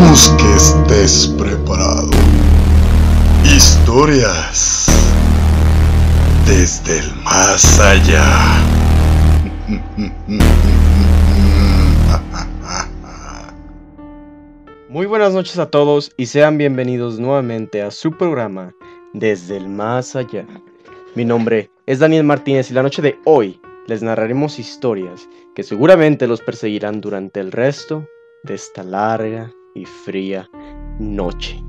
Esperamos que estés preparado. Historias desde el más allá. Muy buenas noches a todos y sean bienvenidos nuevamente a su programa Desde el Más Allá. Mi nombre es Daniel Martínez y la noche de hoy les narraremos historias que seguramente los perseguirán durante el resto de esta larga y fría noche.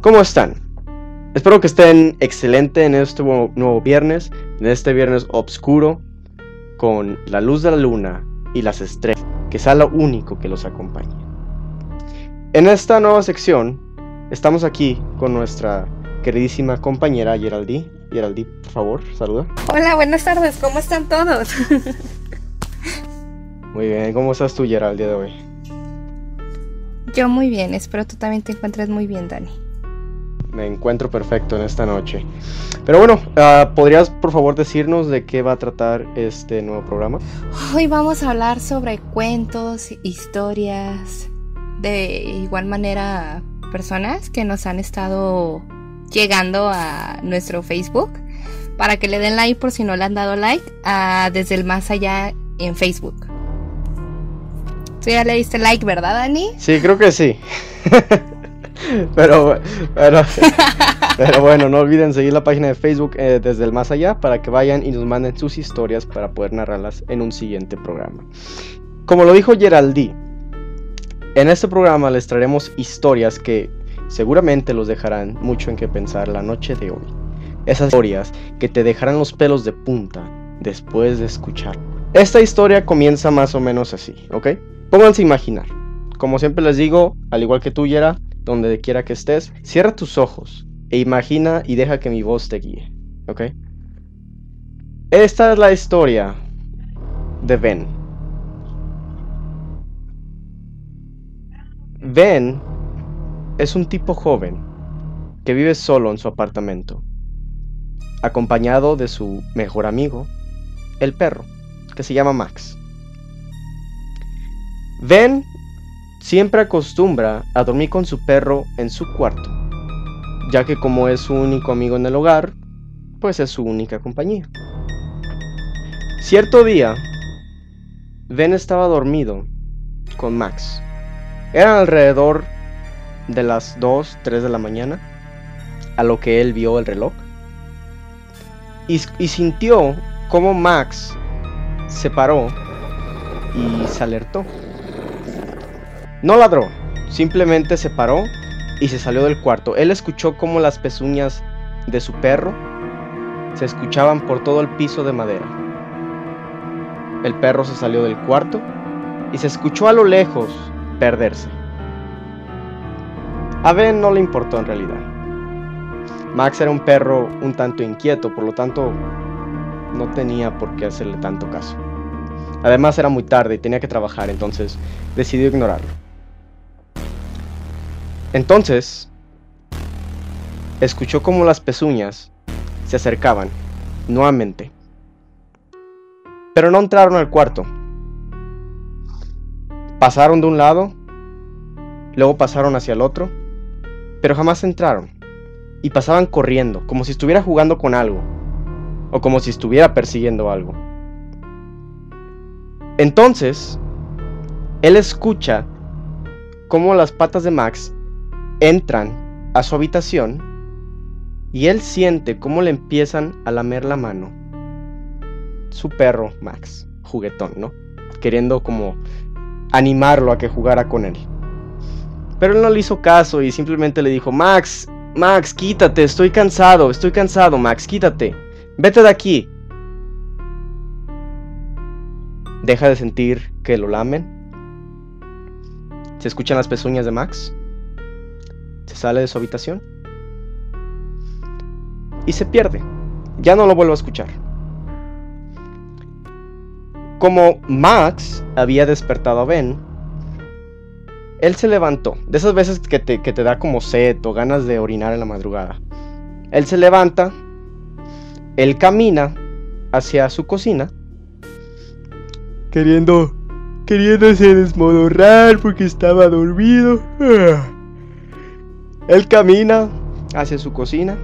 ¿Cómo están? Espero que estén excelente en este nuevo viernes, en este viernes oscuro, con la luz de la luna y las estrellas, que sea lo único que los acompañe. En esta nueva sección, estamos aquí con nuestra queridísima compañera Geraldine. Geraldine, por favor, saluda. Hola, buenas tardes, ¿cómo están todos? Muy bien, ¿cómo estás tú, Gerald, día de hoy? Yo muy bien, espero tú también te encuentres muy bien, Dani. Me encuentro perfecto en esta noche. Pero bueno, ah, ¿podrías por favor decirnos de qué va a tratar este nuevo programa? Hoy vamos a hablar sobre cuentos, historias, de igual manera personas que nos han estado llegando a nuestro Facebook para que le den like por si no le han dado like a desde el más allá en Facebook. Tú ya le diste like, ¿verdad, Dani? Sí, creo que sí. pero, pero, pero, bueno, no olviden seguir la página de Facebook eh, desde el más allá para que vayan y nos manden sus historias para poder narrarlas en un siguiente programa. Como lo dijo Geraldí, en este programa les traeremos historias que seguramente los dejarán mucho en qué pensar la noche de hoy. Esas historias que te dejarán los pelos de punta después de escuchar. Esta historia comienza más o menos así, ¿ok? Pónganse a imaginar. Como siempre les digo, al igual que tú, Yera, donde quiera que estés, cierra tus ojos e imagina y deja que mi voz te guíe, ¿ok? Esta es la historia de Ben. Ben es un tipo joven que vive solo en su apartamento, acompañado de su mejor amigo, el perro, que se llama Max. Ben siempre acostumbra a dormir con su perro en su cuarto, ya que como es su único amigo en el hogar, pues es su única compañía. Cierto día, Ben estaba dormido con Max. Eran alrededor de las 2, 3 de la mañana, a lo que él vio el reloj, y, sintió como Max se paró y se alertó. No ladró, simplemente se paró y se salió del cuarto. Él escuchó como las pezuñas de su perro se escuchaban por todo el piso de madera. El perro se salió del cuarto y se escuchó a lo lejos perderse. A Ben no le importó en realidad. Max era un perro un tanto inquieto, por lo tanto no tenía por qué hacerle tanto caso. Además era muy tarde y tenía que trabajar, entonces decidió ignorarlo. Entonces, escuchó como las pezuñas se acercaban nuevamente. Pero no entraron al cuarto. Pasaron de un lado, luego pasaron hacia el otro, pero jamás entraron. Y pasaban corriendo, como si estuviera jugando con algo, o como si estuviera persiguiendo algo. Entonces, él escucha cómo las patas de Max entran a su habitación y él siente cómo le empiezan a lamer la mano. Su perro, Max, juguetón, ¿no? Queriendo como animarlo a que jugara con él. Pero él no le hizo caso y simplemente le dijo, Max, Max, quítate, estoy cansado, estoy cansado, Max, quítate. Vete de aquí. Deja de sentir que lo lamen. Se escuchan las pezuñas de Max se sale de su habitación y se pierde. Ya no lo vuelvo a escuchar. Como Max había despertado a Ben, él se levantó. De esas veces que te, que te da como sed o ganas de orinar en la madrugada. Él se levanta, él camina hacia su cocina, queriendo, queriéndose desmodorrar porque estaba dormido. Él camina hacia su cocina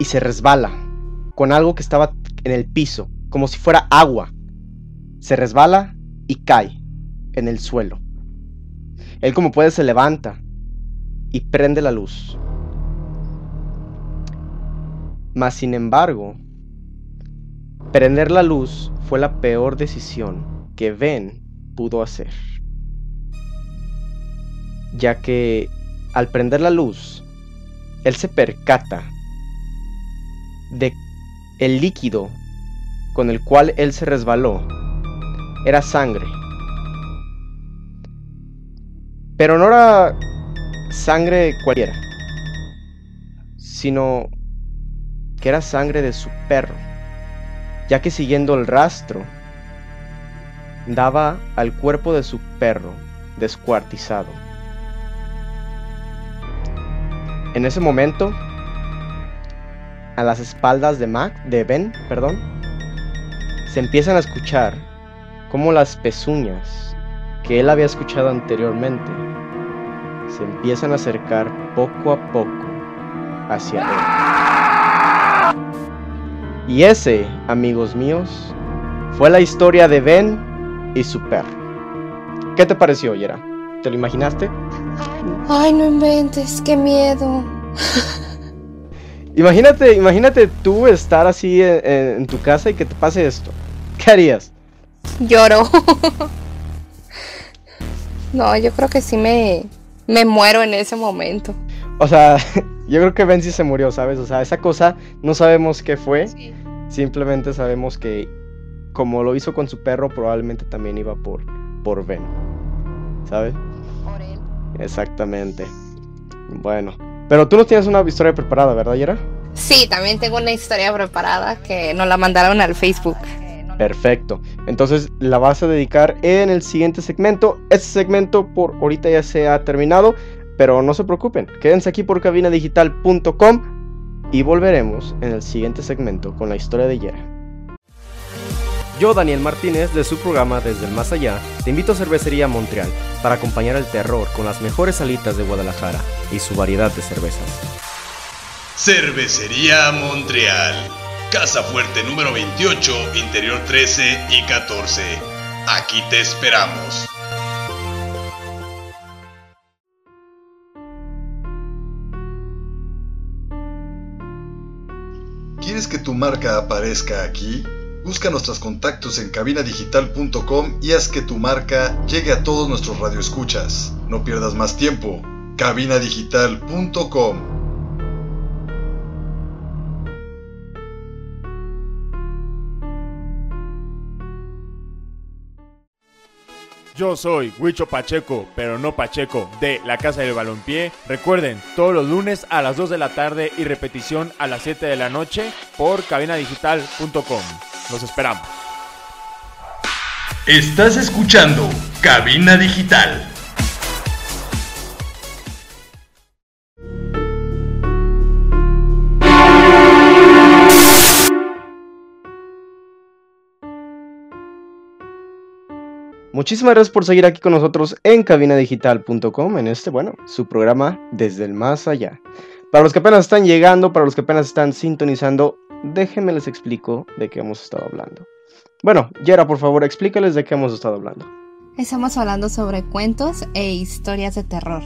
y se resbala con algo que estaba en el piso, como si fuera agua. Se resbala y cae en el suelo. Él como puede se levanta y prende la luz. Mas sin embargo, prender la luz fue la peor decisión que Ben pudo hacer. Ya que al prender la luz, él se percata de el líquido con el cual él se resbaló era sangre. Pero no era sangre cualquiera, sino que era sangre de su perro, ya que siguiendo el rastro, daba al cuerpo de su perro descuartizado. En ese momento, a las espaldas de Mac, de Ben, perdón, se empiezan a escuchar como las pezuñas que él había escuchado anteriormente se empiezan a acercar poco a poco hacia él. Y ese, amigos míos, fue la historia de Ben y su perro. ¿Qué te pareció, Yera? ¿Te lo imaginaste? Ay, no inventes, qué miedo. imagínate, imagínate tú estar así en, en tu casa y que te pase esto. ¿Qué harías? Lloro. no, yo creo que sí me, me muero en ese momento. O sea, yo creo que Ben sí se murió, ¿sabes? O sea, esa cosa no sabemos qué fue. Simplemente sabemos que como lo hizo con su perro, probablemente también iba por, por Ben. ¿Sabes? Exactamente. Bueno. Pero tú no tienes una historia preparada, ¿verdad, Yera? Sí, también tengo una historia preparada que nos la mandaron al Facebook. Perfecto. Entonces la vas a dedicar en el siguiente segmento. Este segmento por ahorita ya se ha terminado, pero no se preocupen. Quédense aquí por cabinadigital.com y volveremos en el siguiente segmento con la historia de Yera. Yo, Daniel Martínez, de su programa Desde el Más Allá, te invito a Cervecería Montreal para acompañar el terror con las mejores salitas de Guadalajara y su variedad de cervezas. Cervecería Montreal Casa Fuerte número 28, Interior 13 y 14. Aquí te esperamos. ¿Quieres que tu marca aparezca aquí? Busca nuestros contactos en cabinadigital.com y haz que tu marca llegue a todos nuestros radioescuchas. No pierdas más tiempo. cabinadigital.com Yo soy Huicho Pacheco, pero no Pacheco, de la Casa del Balompié. Recuerden, todos los lunes a las 2 de la tarde y repetición a las 7 de la noche por cabinadigital.com. Los esperamos. Estás escuchando Cabina Digital. Muchísimas gracias por seguir aquí con nosotros en cabinadigital.com, en este, bueno, su programa Desde el Más Allá. Para los que apenas están llegando, para los que apenas están sintonizando, déjenme les explico de qué hemos estado hablando. Bueno, Yera, por favor, explícales de qué hemos estado hablando. Estamos hablando sobre cuentos e historias de terror.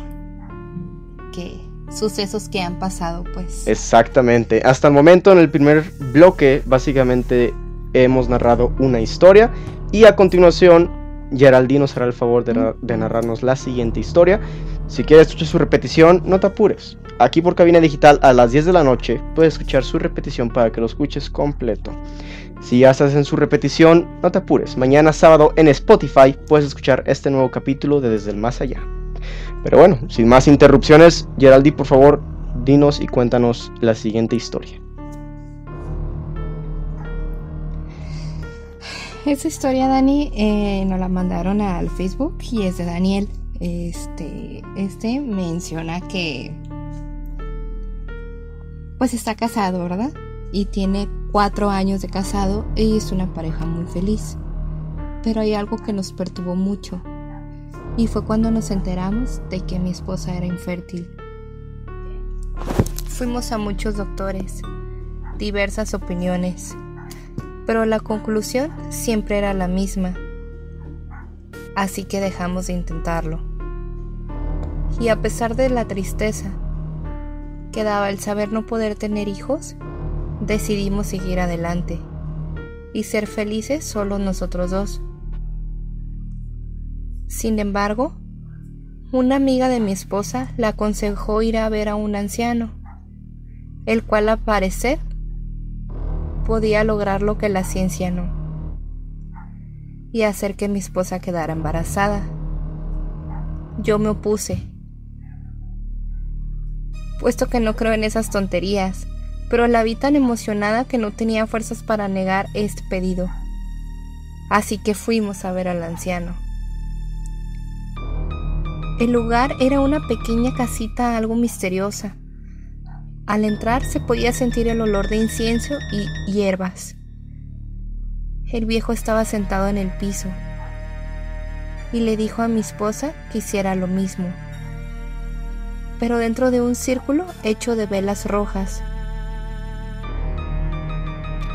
Que sucesos que han pasado, pues. Exactamente. Hasta el momento, en el primer bloque, básicamente hemos narrado una historia y a continuación Geraldino será el favor de, narrarnos la siguiente historia. Si quieres escuchar su repetición, no te apures. Aquí por Cabina Digital a las 10 de la noche puedes escuchar su repetición para que lo escuches completo. Si ya estás en su repetición, no te apures. Mañana sábado en Spotify puedes escuchar este nuevo capítulo de Desde el Más Allá. Pero bueno, sin más interrupciones, Geraldi, por favor, dinos y cuéntanos la siguiente historia. Esa historia, Dani, eh, nos la mandaron al Facebook y es de Daniel. Este, este menciona que pues está casado, ¿verdad? Y tiene cuatro años de casado y es una pareja muy feliz. pero hay algo que nos perturbó mucho, y fue cuando nos enteramos de que mi esposa era infértil. Fuimos a muchos doctores, diversas opiniones, pero la conclusión siempre era la misma, así que dejamos de intentarlo. Y a pesar de la tristeza que daba el saber no poder tener hijos, decidimos seguir adelante y ser felices solo nosotros dos. Sin embargo, una amiga de mi esposa la aconsejó ir a ver a un anciano, el cual al parecer podía lograr lo que la ciencia no, y hacer que mi esposa quedara embarazada. Yo me opuse, puesto que no creo en esas tonterías, pero la vi tan emocionada que no tenía fuerzas para negar este pedido. Así que fuimos a ver al anciano. El lugar era una pequeña casita algo misteriosa. Al entrar se podía sentir el olor de incienso y hierbas. El viejo estaba sentado en el piso y le dijo a mi esposa que hiciera lo mismo, pero dentro de un círculo hecho de velas rojas.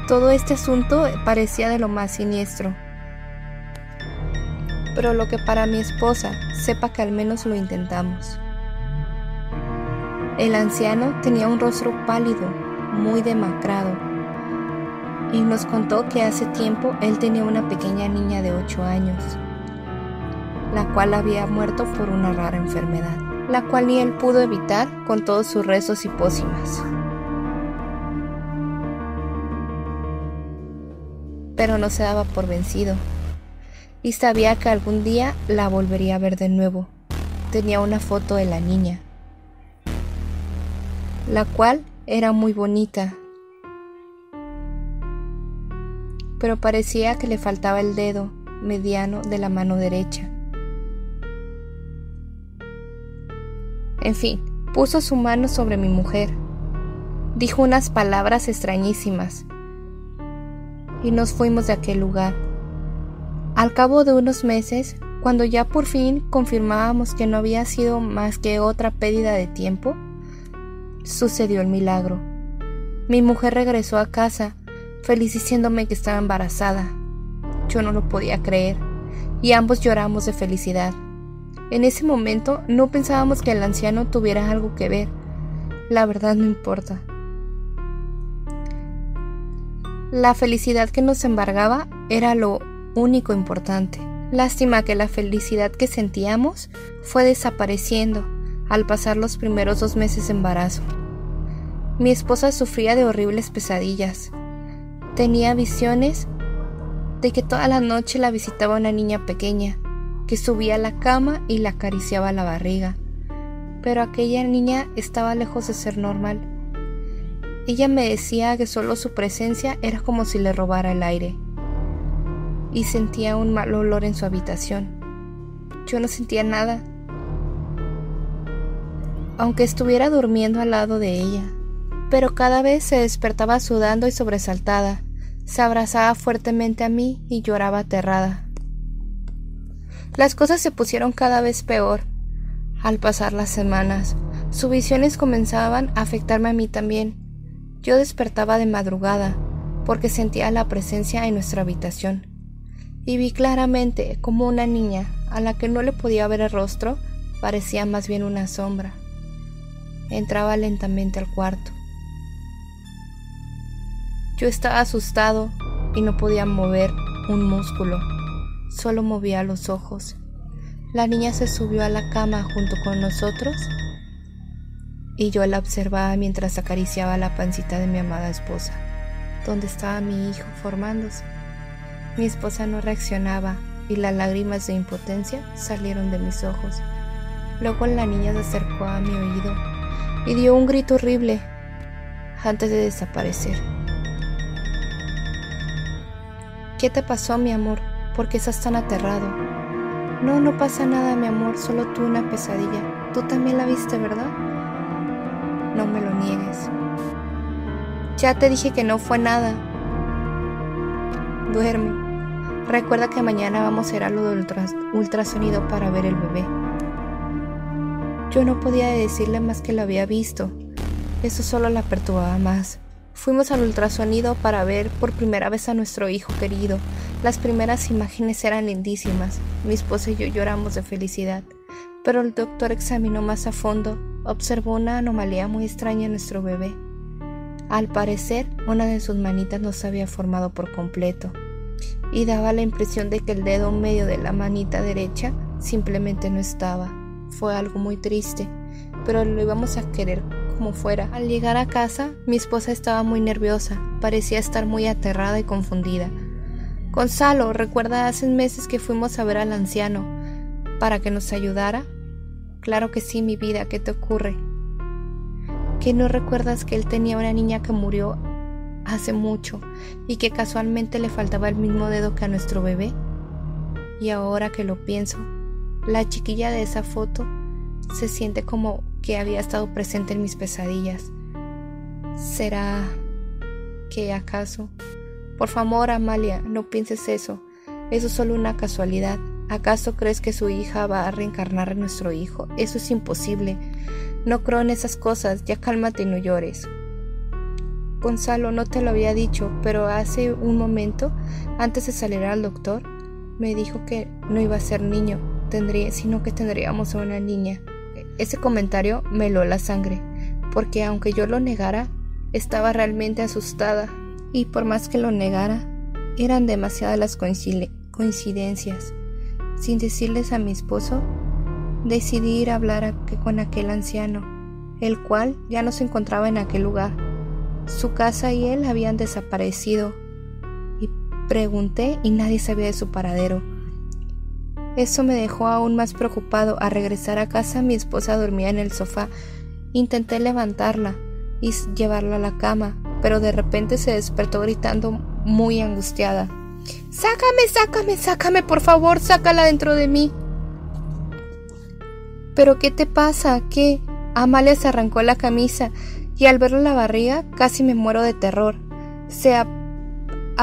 Todo este asunto parecía de lo más siniestro pero lo que para mi esposa sepa que al menos lo intentamos. El anciano tenía un rostro pálido, muy demacrado, y nos contó que hace tiempo él tenía una pequeña niña de 8 años, la cual había muerto por una rara enfermedad, la cual ni él pudo evitar con todos sus rezos y pócimas. Pero no se daba por vencido y sabía que algún día la volvería a ver de nuevo. Tenía una foto de la niña, la cual era muy bonita, pero parecía que le faltaba el dedo mediano de la mano derecha. En fin, puso su mano sobre mi mujer, dijo unas palabras extrañísimas y nos fuimos de aquel lugar. Al cabo de unos meses, cuando ya por fin confirmábamos que no había sido más que otra pérdida de tiempo, sucedió el milagro. Mi mujer regresó a casa, feliz diciéndome que estaba embarazada. Yo no lo podía creer, y ambos lloramos de felicidad. En ese momento no pensábamos que el anciano tuviera algo que ver. La verdad no importa. La felicidad que nos embargaba era lo único importante. Lástima que la felicidad que sentíamos fue desapareciendo al pasar los primeros dos meses de embarazo. Mi esposa sufría de horribles pesadillas. Tenía visiones de que toda la noche la visitaba una niña pequeña, que subía a la cama y la acariciaba la barriga. Pero aquella niña estaba lejos de ser normal. Ella me decía que solo su presencia era como si le robara el aire y sentía un mal olor en su habitación. Yo no sentía nada, aunque estuviera durmiendo al lado de ella, pero cada vez se despertaba sudando y sobresaltada, se abrazaba fuertemente a mí y lloraba aterrada. Las cosas se pusieron cada vez peor. Al pasar las semanas, sus visiones comenzaban a afectarme a mí también. Yo despertaba de madrugada porque sentía la presencia en nuestra habitación y vi claramente como una niña a la que no le podía ver el rostro parecía más bien una sombra. Entraba lentamente al cuarto. Yo estaba asustado y no podía mover un músculo, solo movía los ojos. La niña se subió a la cama junto con nosotros y yo la observaba mientras acariciaba la pancita de mi amada esposa, donde estaba mi hijo formándose. Mi esposa no reaccionaba y las lágrimas de impotencia salieron de mis ojos. Luego la niña se acercó a mi oído y dio un grito horrible antes de desaparecer. ¿Qué te pasó, mi amor? ¿Por qué estás tan aterrado? No, no pasa nada, mi amor, solo tú una pesadilla. Tú también la viste, ¿verdad? No me lo niegues. Ya te dije que no fue nada. Duerme. Recuerda que mañana vamos a ir a lo del ultrasonido para ver el bebé. Yo no podía decirle más que lo había visto. Eso solo la perturbaba más. Fuimos al ultrasonido para ver por primera vez a nuestro hijo querido. Las primeras imágenes eran lindísimas. Mi esposa y yo lloramos de felicidad. Pero el doctor examinó más a fondo, observó una anomalía muy extraña en nuestro bebé. Al parecer, una de sus manitas no se había formado por completo y daba la impresión de que el dedo medio de la manita derecha simplemente no estaba. Fue algo muy triste, pero lo íbamos a querer fuera. Al llegar a casa, mi esposa estaba muy nerviosa, parecía estar muy aterrada y confundida. Gonzalo, ¿recuerda hace meses que fuimos a ver al anciano para que nos ayudara? Claro que sí, mi vida, ¿qué te ocurre? ¿Que no recuerdas que él tenía una niña que murió hace mucho y que casualmente le faltaba el mismo dedo que a nuestro bebé? Y ahora que lo pienso, la chiquilla de esa foto se siente como que había estado presente en mis pesadillas. ¿Será que acaso? Por favor, Amalia, no pienses eso. Eso es solo una casualidad. ¿Acaso crees que su hija va a reencarnar en nuestro hijo? Eso es imposible. No creo en esas cosas, ya cálmate y no llores. Gonzalo, no te lo había dicho, pero hace un momento, antes de salir al doctor, me dijo que no iba a ser niño, tendría, sino que tendríamos a una niña. Ese comentario me lo la sangre, porque aunque yo lo negara, estaba realmente asustada, y por más que lo negara, eran demasiadas las coincidencias. Sin decirles a mi esposo, decidí ir a hablar con aquel anciano, el cual ya no se encontraba en aquel lugar. Su casa y él habían desaparecido. Y pregunté y nadie sabía de su paradero. Eso me dejó aún más preocupado. Al regresar a casa mi esposa dormía en el sofá. Intenté levantarla y llevarla a la cama, pero de repente se despertó gritando muy angustiada. Sácame, sácame, sácame, por favor, sácala dentro de mí. ¿Pero qué te pasa? ¿Qué? Amalia se arrancó la camisa y al verle la barriga casi me muero de terror. Se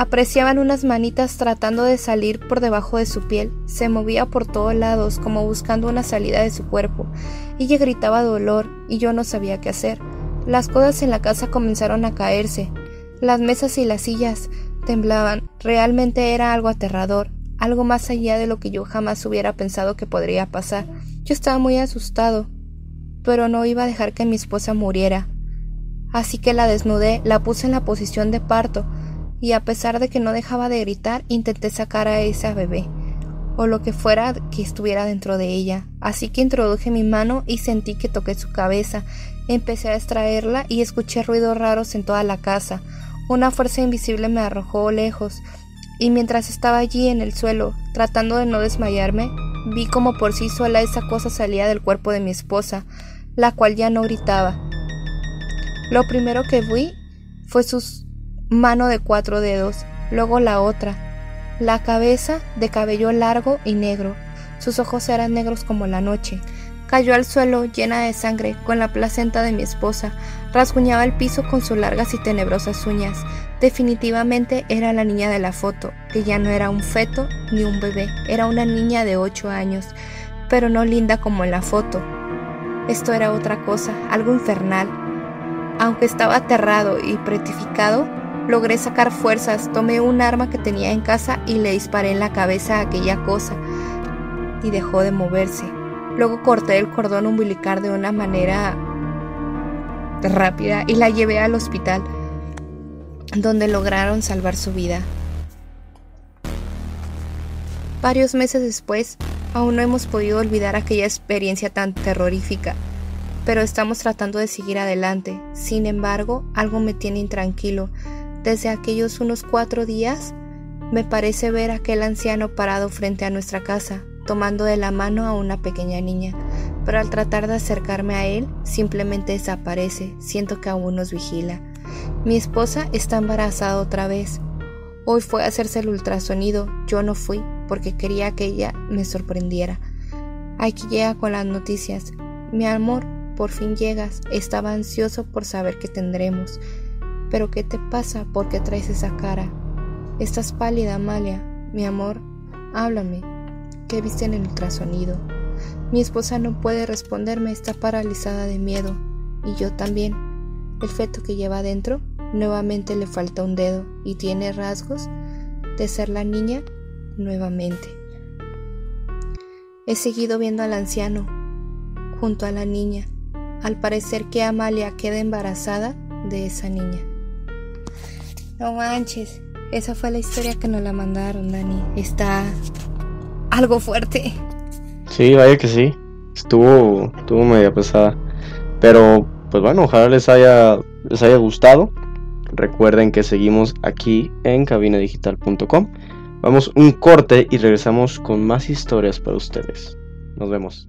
apreciaban unas manitas tratando de salir por debajo de su piel. Se movía por todos lados como buscando una salida de su cuerpo. Ella gritaba dolor y yo no sabía qué hacer. Las cosas en la casa comenzaron a caerse. Las mesas y las sillas temblaban. Realmente era algo aterrador, algo más allá de lo que yo jamás hubiera pensado que podría pasar. Yo estaba muy asustado, pero no iba a dejar que mi esposa muriera. Así que la desnudé, la puse en la posición de parto, y a pesar de que no dejaba de gritar, intenté sacar a esa bebé, o lo que fuera que estuviera dentro de ella. Así que introduje mi mano y sentí que toqué su cabeza. Empecé a extraerla y escuché ruidos raros en toda la casa. Una fuerza invisible me arrojó lejos, y mientras estaba allí en el suelo, tratando de no desmayarme, vi como por sí sola esa cosa salía del cuerpo de mi esposa, la cual ya no gritaba. Lo primero que vi fue su mano de cuatro dedos, luego la otra, la cabeza de cabello largo y negro, sus ojos eran negros como la noche, Cayó al suelo llena de sangre con la placenta de mi esposa. Rasguñaba el piso con sus largas y tenebrosas uñas. Definitivamente era la niña de la foto, que ya no era un feto ni un bebé, era una niña de ocho años, pero no linda como en la foto. Esto era otra cosa, algo infernal. Aunque estaba aterrado y pretificado, logré sacar fuerzas, tomé un arma que tenía en casa y le disparé en la cabeza a aquella cosa, y dejó de moverse. Luego corté el cordón umbilical de una manera rápida y la llevé al hospital, donde lograron salvar su vida. Varios meses después, aún no hemos podido olvidar aquella experiencia tan terrorífica, pero estamos tratando de seguir adelante. Sin embargo, algo me tiene intranquilo. Desde aquellos unos cuatro días, me parece ver aquel anciano parado frente a nuestra casa, tomando de la mano a una pequeña niña, pero al tratar de acercarme a él, simplemente desaparece, siento que aún nos vigila. Mi esposa está embarazada otra vez. Hoy fue a hacerse el ultrasonido, yo no fui porque quería que ella me sorprendiera. Aquí llega con las noticias. Mi amor, por fin llegas. Estaba ansioso por saber qué tendremos. Pero ¿qué te pasa? ¿Por qué traes esa cara? Estás pálida, Amalia. Mi amor, háblame. ¿Qué viste en el ultrasonido? Mi esposa no puede responderme, está paralizada de miedo. Y yo también. El feto que lleva adentro nuevamente le falta un dedo y tiene rasgos de ser la niña nuevamente. He seguido viendo al anciano junto a la niña. Al parecer que Amalia queda embarazada de esa niña. No manches, esa fue la historia que nos la mandaron, Dani. Está algo fuerte. Sí, vaya que sí. Estuvo, estuvo media pesada. Pero, pues bueno, ojalá les haya, les haya gustado. Recuerden que seguimos aquí en cabinadigital.com. Vamos un corte y regresamos con más historias para ustedes. Nos vemos.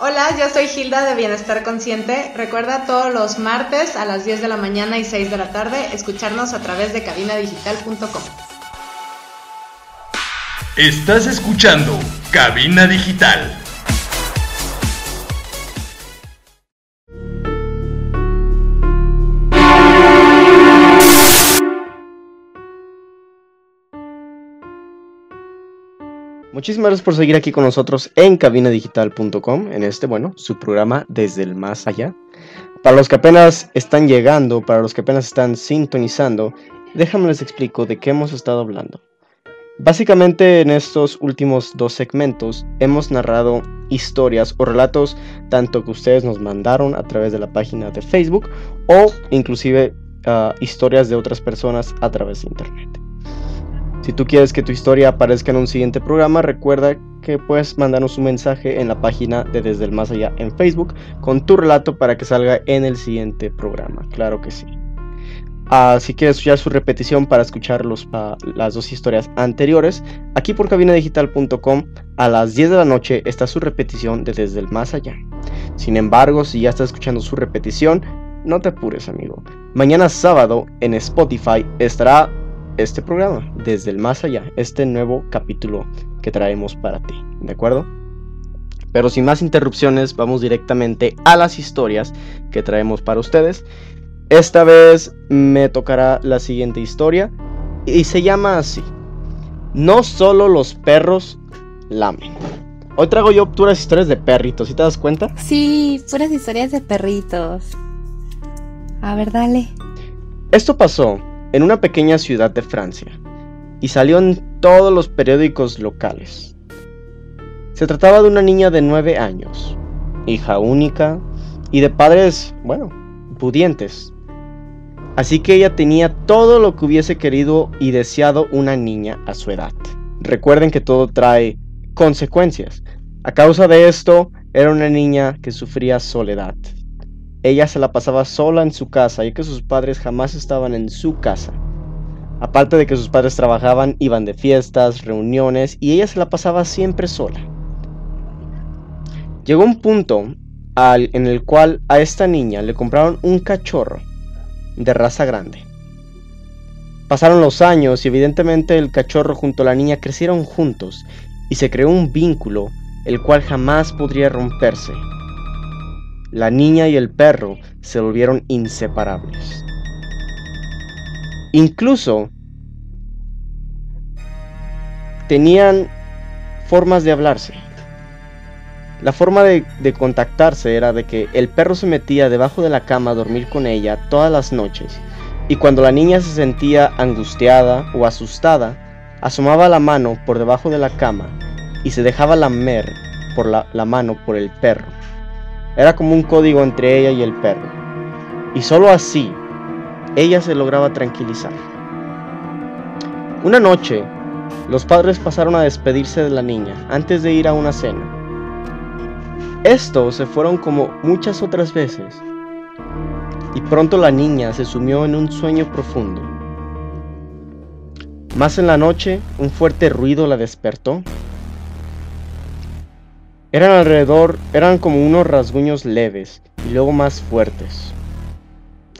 Hola, yo soy Hilda de Bienestar Consciente. Recuerda todos los martes a las 10 de la mañana y 6 de la tarde escucharnos a través de cabinadigital.com. Estás escuchando Cabina Digital. Muchísimas gracias por seguir aquí con nosotros en cabinadigital.com, en este, bueno, su programa Desde el Más Allá. Para los que apenas están llegando, para los que apenas están sintonizando, déjame les explico de qué hemos estado hablando. Básicamente en estos últimos dos segmentos hemos narrado historias o relatos tanto que ustedes nos mandaron a través de la página de Facebook o inclusive uh, historias de otras personas a través de internet. Si tú quieres que tu historia aparezca en un siguiente programa, recuerda que puedes mandarnos un mensaje en la página de Desde el Más Allá en Facebook con tu relato para que salga en el siguiente programa. Claro que sí. Uh, si quieres escuchar su repetición para escuchar los, uh, las dos historias anteriores, aquí por cabinadigital.com a las 10 de la noche está su repetición de Desde el Más Allá. Sin embargo, si ya estás escuchando su repetición, no te apures, amigo. Mañana sábado en Spotify estará este programa, desde el más allá, este nuevo capítulo que traemos para ti, ¿de acuerdo? Pero sin más interrupciones, vamos directamente a las historias que traemos para ustedes. Esta vez me tocará la siguiente historia y se llama así. No solo los perros lamen. Hoy traigo yo puras historias de perritos, ¿sí te das cuenta? Sí, puras historias de perritos. A ver, dale. Esto pasó en una pequeña ciudad de Francia y salió en todos los periódicos locales. Se trataba de una niña de 9 años, hija única y de padres, bueno, pudientes. Así que ella tenía todo lo que hubiese querido y deseado una niña a su edad. Recuerden que todo trae consecuencias. A causa de esto, era una niña que sufría soledad. Ella se la pasaba sola en su casa, ya que sus padres jamás estaban en su casa. Aparte de que sus padres trabajaban, iban de fiestas, reuniones, y ella se la pasaba siempre sola. Llegó un punto al, en el cual a esta niña le compraron un cachorro de raza grande. Pasaron los años y evidentemente el cachorro junto a la niña crecieron juntos y se creó un vínculo el cual jamás podría romperse la niña y el perro se volvieron inseparables. Incluso tenían formas de hablarse. La forma de, contactarse era de que el perro se metía debajo de la cama a dormir con ella todas las noches Y cuando la niña se sentía angustiada o asustada, asomaba la mano por debajo de la cama y se dejaba lamer por la, la mano por el perro. Era como un código entre ella y el perro. Y solo así, ella se lograba tranquilizar. Una noche, los padres pasaron a despedirse de la niña antes de ir a una cena. Estos se fueron como muchas otras veces, y pronto la niña se sumió en un sueño profundo. Más en la noche, un fuerte ruido la despertó. Eran alrededor, eran como unos rasguños leves y luego más fuertes.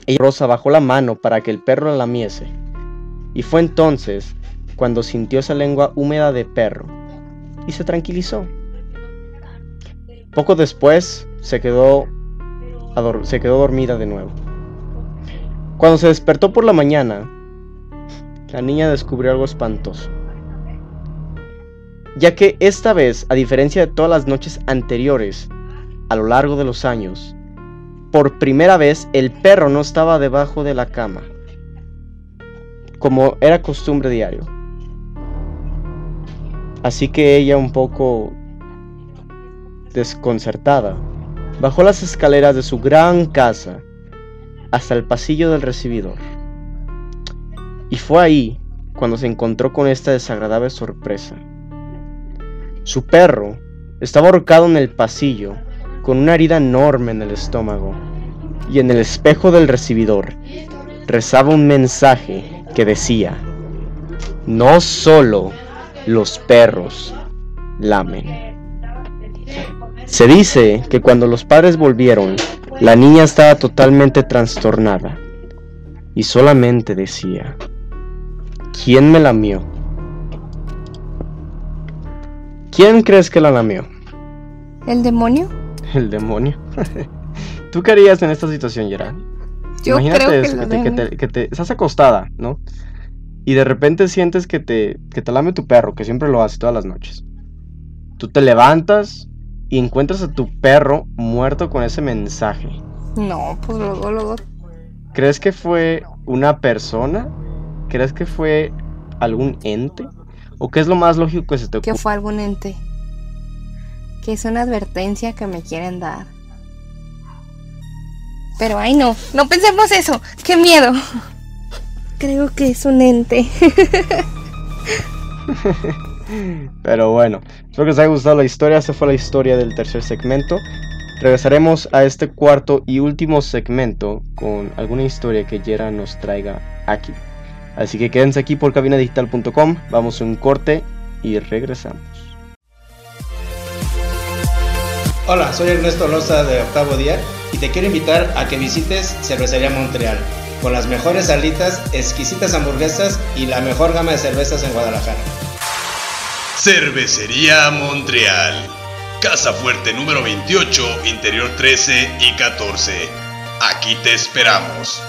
Ella Rosa bajó la mano para que el perro la lamiese. Y fue entonces cuando sintió esa lengua húmeda de perro y se tranquilizó. Poco después se quedó, se quedó dormida de nuevo. Cuando se despertó por la mañana, la niña descubrió algo espantoso. Ya que esta vez, a diferencia de todas las noches anteriores, a lo largo de los años, por primera vez el perro no estaba debajo de la cama, como era costumbre diario. Así que ella, un poco desconcertada, bajó las escaleras de su gran casa hasta el pasillo del recibidor. Y fue ahí cuando se encontró con esta desagradable sorpresa. Su perro estaba ahorcado en el pasillo con una herida enorme en el estómago y en el espejo del recibidor rezaba un mensaje que decía, no solo los perros lamen. Se dice que cuando los padres volvieron, la niña estaba totalmente trastornada y solamente decía, ¿quién me lamió? ¿Quién crees que la lamió? ¿El demonio? El demonio. ¿Tú qué harías en esta situación, Gerard? Yo Imagínate creo que, eso, la que, te, que, demonio- te, que te- estás acostada, ¿no? Y de repente sientes que te, que te lame tu perro, que siempre lo hace todas las noches. Tú te levantas y encuentras a tu perro muerto con ese mensaje. No, pues luego, luego. ¿Crees que fue una persona? ¿Crees que fue algún ente? ¿O qué es lo más lógico que se te Que ocurre? fue algún ente. Que es una advertencia que me quieren dar. Pero ay no, no pensemos eso. ¡Qué miedo! Creo que es un ente. Pero bueno, espero que les haya gustado la historia. Esta fue la historia del tercer segmento. Regresaremos a este cuarto y último segmento con alguna historia que Yera nos traiga aquí. Así que quédense aquí por cabinadigital.com. Vamos a un corte y regresamos. Hola, soy Ernesto Loza de Octavo Día y te quiero invitar a que visites Cervecería Montreal con las mejores salitas, exquisitas hamburguesas y la mejor gama de cervezas en Guadalajara. Cervecería Montreal. Casa Fuerte número 28, Interior 13 y 14. Aquí te esperamos.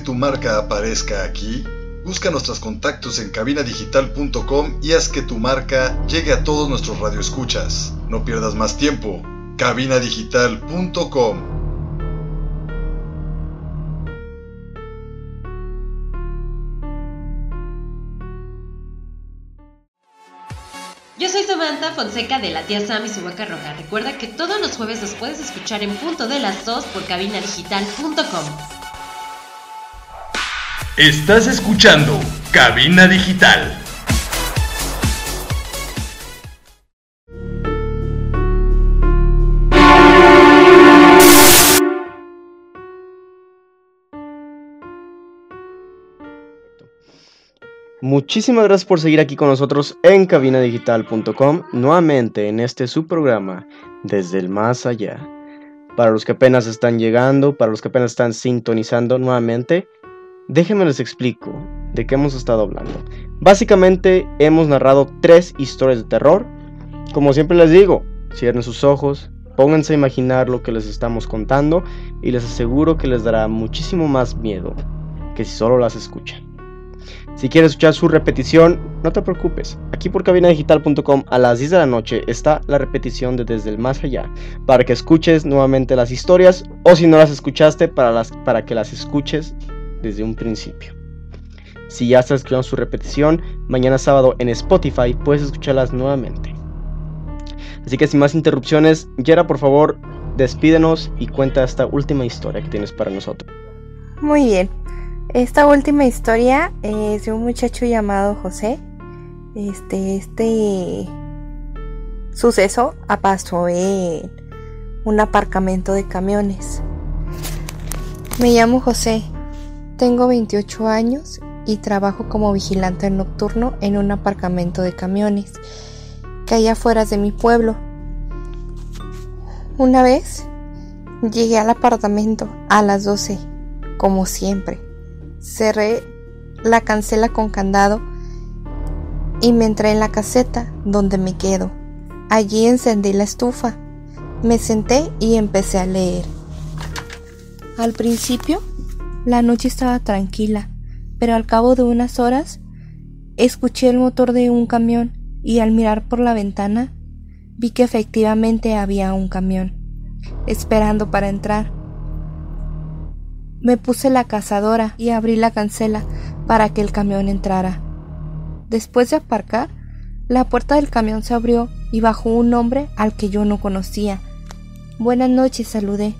Tu marca aparezca aquí? Busca nuestros contactos en cabinadigital.com y haz que tu marca llegue a todos nuestros radioescuchas. No pierdas más tiempo. cabinadigital.com Yo soy Samantha Fonseca de la tía Sam y su vaca roja. Recuerda que todos los jueves los puedes escuchar en punto de las 2 por cabinadigital.com. Estás escuchando Cabina Digital. Muchísimas gracias por seguir aquí con nosotros en cabinadigital.com, nuevamente en este subprograma Desde el Más Allá. Para los que apenas están llegando, para los que apenas están sintonizando nuevamente, déjenme les explico de qué hemos estado hablando. Básicamente hemos narrado tres historias de terror. Como siempre les digo, cierren sus ojos, pónganse a imaginar lo que les estamos contando y les aseguro que les dará muchísimo más miedo que si solo las escuchan. Si quieres escuchar su repetición, no te preocupes. Aquí por cabinadigital.com a las 10 de la noche está la repetición de Desde el Más Allá, para que escuches nuevamente las historias o si no las escuchaste, para, las, para que las escuches desde un principio. Si ya estás escuchando su repetición, mañana sábado en Spotify puedes escucharlas nuevamente. Así que sin más interrupciones, Yera, por favor, despídenos y cuenta esta última historia que tienes para nosotros. Muy bien. Esta última historia es de un muchacho llamado José. Este, este suceso pasó en un aparcamiento de camiones. Me llamo José, tengo 28 años y trabajo como vigilante nocturno en un aparcamiento de camiones que hay afuera de mi pueblo. Una vez llegué al apartamento a las 12, como siempre cerré la cancela con candado y me entré en la caseta donde me quedo. Allí encendí la estufa, me senté y empecé a leer. Al principio, la noche estaba tranquila, pero al cabo de unas horas, escuché el motor de un camión y al mirar por la ventana, vi que efectivamente había un camión, esperando para entrar. Me puse la cazadora y abrí la cancela para que el camión entrara. Después de aparcar, la puerta del camión se abrió y bajó un hombre al que yo no conocía. Buenas noches, saludé.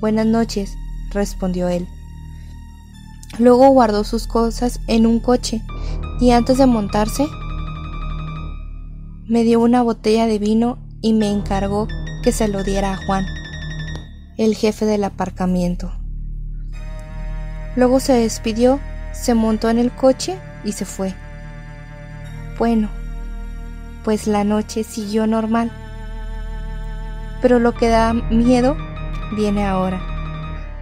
Buenas noches, respondió él. Luego guardó sus cosas en un coche y antes de montarse me dio una botella de vino y me encargó que se lo diera a Juan, el jefe del aparcamiento. Luego se despidió, se montó en el coche y se fue. Bueno, pues la noche siguió normal. Pero lo que da miedo viene ahora.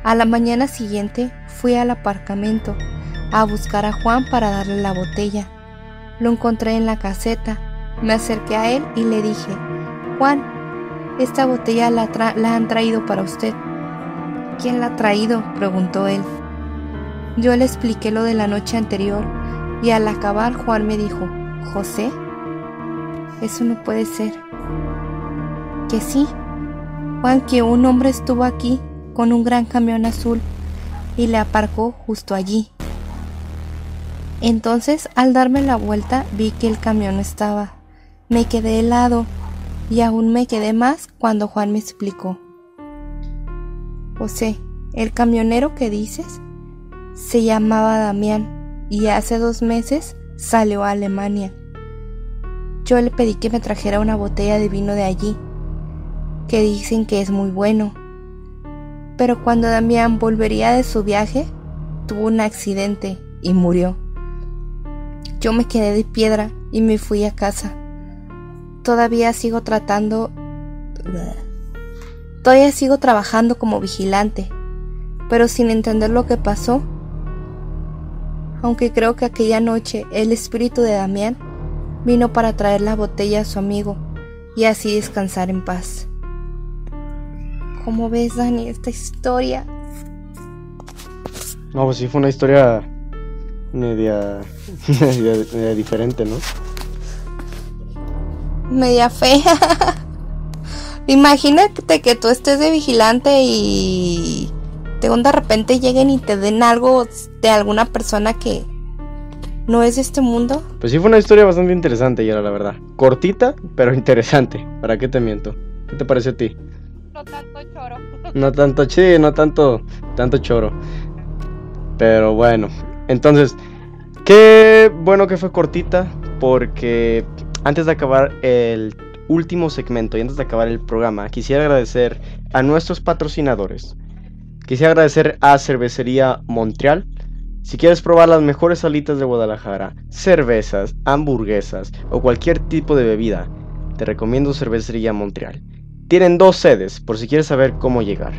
A la mañana siguiente fui al aparcamiento a buscar a Juan para darle la botella. Lo encontré en la caseta. Me acerqué a él y le dije, Juan, esta botella la, la han traído para usted. ¿Quién la ha traído? preguntó él. Yo le expliqué lo de la noche anterior y al acabar Juan me dijo, José, eso no puede ser. Que sí, Juan, que un hombre estuvo aquí con un gran camión azul y le aparcó justo allí. Entonces, al darme la vuelta, vi que el camión estaba. Me quedé helado y aún me quedé más cuando Juan me explicó. José, el camionero que dices se llamaba Damián y hace dos meses salió a Alemania. Yo le pedí que me trajera una botella de vino de allí, que dicen que es muy bueno. Pero cuando Damián volvería de su viaje, tuvo un accidente y murió. Yo me quedé de piedra y me fui a casa. Todavía sigo tratando... Todavía sigo trabajando como vigilante, pero sin entender lo que pasó, aunque creo que aquella noche el espíritu de Damián vino para traer la botella a su amigo y así descansar en paz. ¿Cómo ves, Dani, esta historia? No, pues sí fue una historia media, media, diferente, ¿no? Media fea. Imagínate que tú estés de vigilante y de repente lleguen y te den algo de alguna persona que no es de este mundo. Pues sí fue una historia bastante interesante, ya la verdad. Cortita, pero interesante. ¿Para qué te miento? ¿Qué te parece a ti? No tanto. No tanto, sí, no tanto, tanto choro. Pero bueno, entonces, qué bueno que fue cortita, porque antes de acabar el último segmento y antes de acabar el programa, quisiera agradecer a nuestros patrocinadores. Quisiera agradecer a Cervecería Montreal. Si quieres probar las mejores salitas de Guadalajara, cervezas, hamburguesas o cualquier tipo de bebida, te recomiendo Cervecería Montreal. Tienen dos sedes por si quieres saber cómo llegar.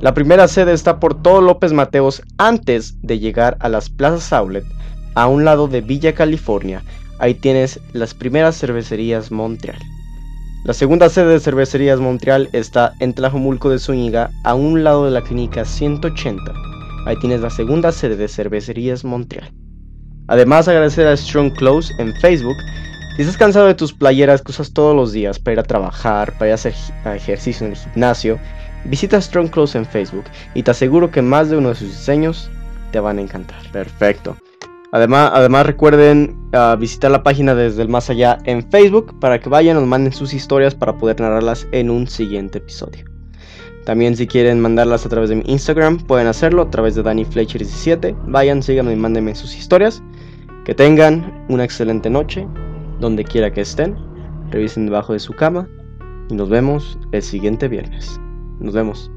La primera sede está por todo López Mateos antes de llegar a las plazas Outlet, a un lado de Villa California. Ahí tienes las primeras cervecerías Montreal. La segunda sede de Cervecerías Montreal está en Tlajomulco de Zúñiga, a un lado de la clínica 180. Ahí tienes la segunda sede de Cervecerías Montreal. Además, agradecer a Strong Clothes en Facebook. Si estás cansado de tus playeras que usas todos los días para ir a trabajar, para ir a hacer ejercicio en el gimnasio, visita Strong Clothes en Facebook y te aseguro que más de uno de sus diseños te van a encantar. Perfecto. Además, además recuerden uh, visitar la página desde el más allá en Facebook para que vayan, nos manden sus historias para poder narrarlas en un siguiente episodio. También si quieren mandarlas a través de mi Instagram, pueden hacerlo a través de DannyFletcher17. Vayan, síganme y mándenme sus historias. Que tengan una excelente noche, donde quiera que estén. Revisen debajo de su cama y nos vemos el siguiente viernes. Nos vemos.